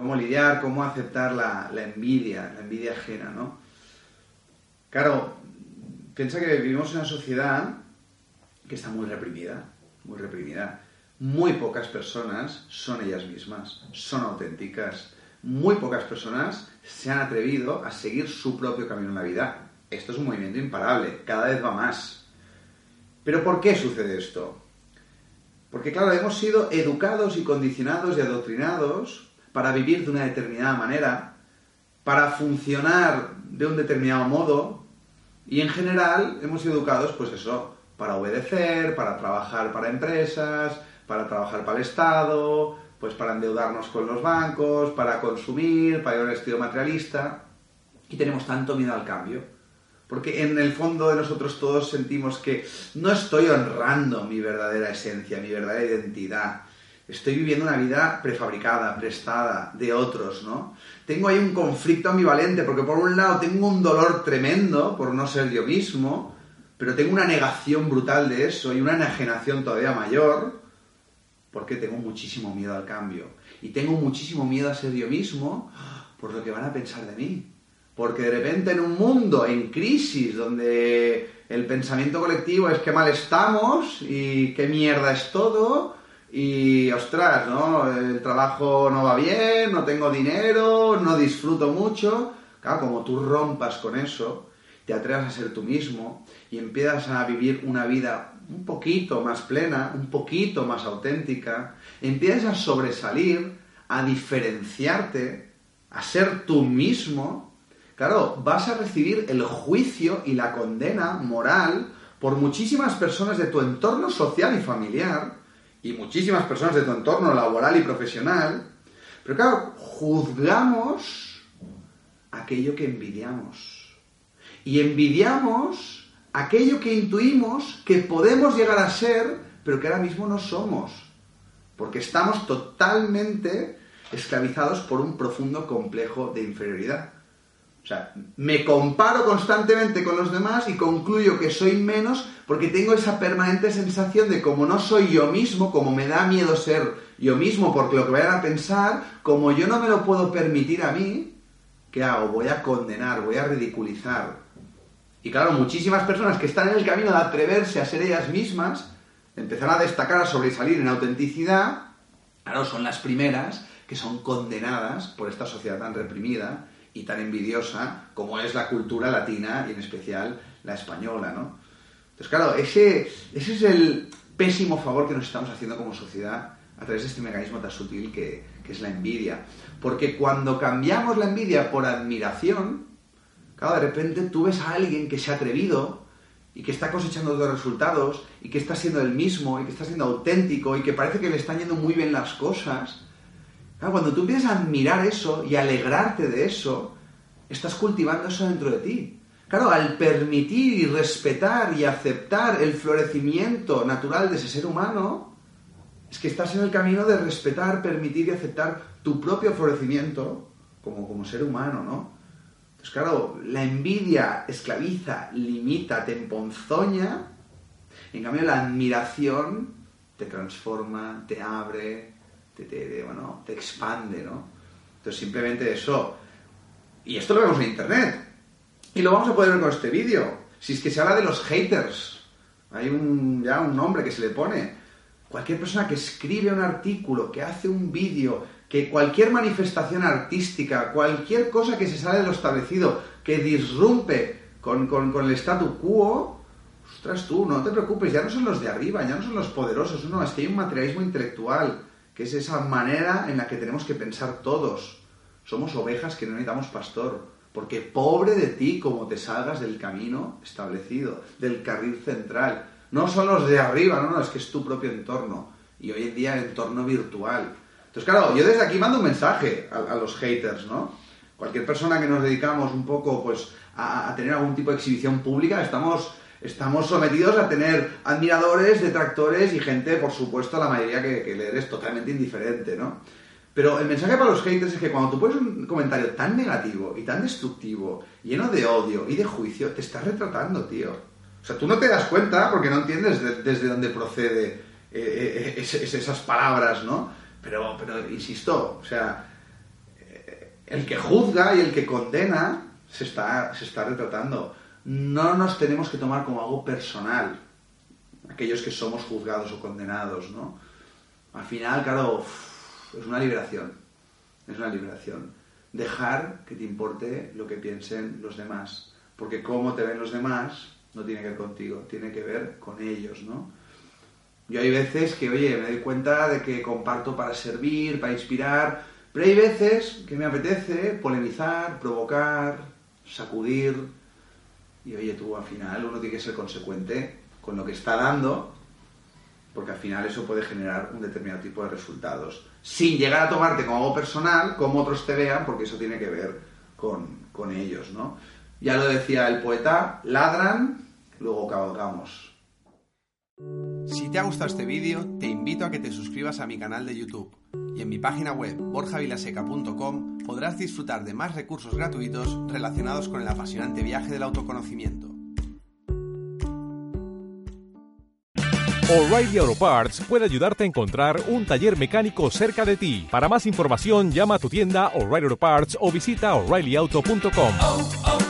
Cómo lidiar, cómo aceptar la, envidia, la envidia ajena, ¿no? Claro, piensa que vivimos en una sociedad que está muy reprimida, muy reprimida. Muy pocas personas son ellas mismas, son auténticas. Muy pocas personas se han atrevido a seguir su propio camino en la vida. Esto es un movimiento imparable, cada vez va más. Pero ¿por qué sucede esto? Porque claro, hemos sido educados y condicionados y adoctrinados para vivir de una determinada manera, para funcionar de un determinado modo, y en general hemos sido educados, pues eso, para obedecer, para trabajar para empresas, para trabajar para el Estado, pues para endeudarnos con los bancos, para consumir, para ir a un estilo materialista, y tenemos tanto miedo al cambio. Porque en el fondo de nosotros todos sentimos que no estoy honrando mi verdadera esencia, mi verdadera identidad estoy viviendo una vida prefabricada, prestada, de otros, ¿no? Tengo ahí un conflicto ambivalente, porque por un lado tengo un dolor tremendo por no ser yo mismo, pero tengo una negación brutal de eso y una enajenación todavía mayor, porque tengo muchísimo miedo al cambio. Y tengo muchísimo miedo a ser yo mismo por lo que van a pensar de mí. Porque de repente en un mundo en crisis, donde el pensamiento colectivo es que mal estamos y qué mierda es todo, y ostras, ¿no? El trabajo no va bien, no tengo dinero, no disfruto mucho. Claro, como tú rompas con eso, te atrevas a ser tú mismo y empiezas a vivir una vida un poquito más plena, un poquito más auténtica, empiezas a sobresalir, a diferenciarte, a ser tú mismo, claro, vas a recibir el juicio y la condena moral por muchísimas personas de tu entorno social y familiar, y muchísimas personas de tu entorno laboral y profesional, pero claro, juzgamos aquello que envidiamos. Y envidiamos aquello que intuimos que podemos llegar a ser, pero que ahora mismo no somos. Porque estamos totalmente esclavizados por un profundo complejo de inferioridad. O sea, me comparo constantemente con los demás y concluyo que soy menos porque tengo esa permanente sensación de como no soy yo mismo, como me da miedo ser yo mismo porque lo que vayan a pensar, como yo no me lo puedo permitir a mí, ¿qué hago? Voy a condenar, voy a ridiculizar. Y claro, muchísimas personas que están en el camino de atreverse a ser ellas mismas, empezar a destacar, a sobresalir en autenticidad, claro, son las primeras que son condenadas por esta sociedad tan reprimida y tan envidiosa como es la cultura latina y en especial la española, ¿no? Entonces, claro, ese, ese es el pésimo favor que nos estamos haciendo como sociedad a través de este mecanismo tan sutil que, es la envidia. Porque cuando cambiamos la envidia por admiración, claro, de repente tú ves a alguien que se ha atrevido y que está cosechando dos resultados y que está siendo el mismo y que está siendo auténtico y que parece que le están yendo muy bien las cosas, cuando tú empiezas a admirar eso y alegrarte de eso, estás cultivando eso dentro de ti. Claro, al permitir y respetar y aceptar el florecimiento natural de ese ser humano, es que estás en el camino de respetar, permitir y aceptar tu propio florecimiento como, como ser humano, ¿no? Entonces, claro, la envidia esclaviza, limita, te emponzoña, en cambio la admiración te transforma, te abre, te, bueno, te expande, ¿no? Entonces simplemente eso. Y esto lo vemos en Internet. Y lo vamos a poder ver con este vídeo. Si es que se habla de los haters. Hay un, ya un nombre que se le pone. Cualquier persona que escribe un artículo, que hace un vídeo, que cualquier manifestación artística, cualquier cosa que se sale de lo establecido, que disrumpe con, con, con el statu quo, ostras tú, no te preocupes, ya no son los de arriba, ya no son los poderosos, no, es que hay un materialismo intelectual que es esa manera en la que tenemos que pensar todos. Somos ovejas que no necesitamos pastor, porque pobre de ti como te salgas del camino establecido, del carril central. No son los de arriba, no, no, es que es tu propio entorno. Y hoy en día el entorno virtual. Entonces, claro, yo desde aquí mando un mensaje a, los haters, ¿no? Cualquier persona que nos dedicamos un poco, pues, a, tener algún tipo de exhibición pública, estamos, estamos sometidos a tener admiradores, detractores y gente, por supuesto, la mayoría que, que le eres totalmente indiferente, ¿no? Pero el mensaje para los haters es que cuando tú pones un comentario tan negativo y tan destructivo, lleno de odio y de juicio, te estás retratando, tío. O sea, tú no te das cuenta porque no entiendes desde dónde procede eh, eh, esas palabras, ¿no? Pero, pero insisto, o sea, eh, el que juzga y el que condena se está, se está retratando. No nos tenemos que tomar como algo personal, aquellos que somos juzgados o condenados, ¿no? Al final, claro, es una liberación, es una liberación. Dejar que te importe lo que piensen los demás, porque cómo te ven los demás no tiene que ver contigo, tiene que ver con ellos, ¿no? Yo hay veces que, oye, me doy cuenta de que comparto para servir, para inspirar, pero hay veces que me apetece polemizar, provocar, sacudir, y oye, tú al final uno tiene que ser consecuente con lo que está dando, porque al final eso puede generar un determinado tipo de resultados, sin llegar a tomarte como algo personal, como otros te vean, porque eso tiene que ver con, con ellos, ¿no? Ya lo decía el poeta, ladran, luego cabalgamos. Si te ha gustado este vídeo, te invito a que te suscribas a mi canal de YouTube y en mi página web borjavilaseca.com podrás disfrutar de más recursos gratuitos relacionados con el apasionante viaje del autoconocimiento. O'Reilly Auto Parts puede ayudarte a encontrar un taller mecánico cerca de ti. Para más información, llama a tu tienda O'Reilly Auto Parts o visita oreillyauto.com. Auto Parts.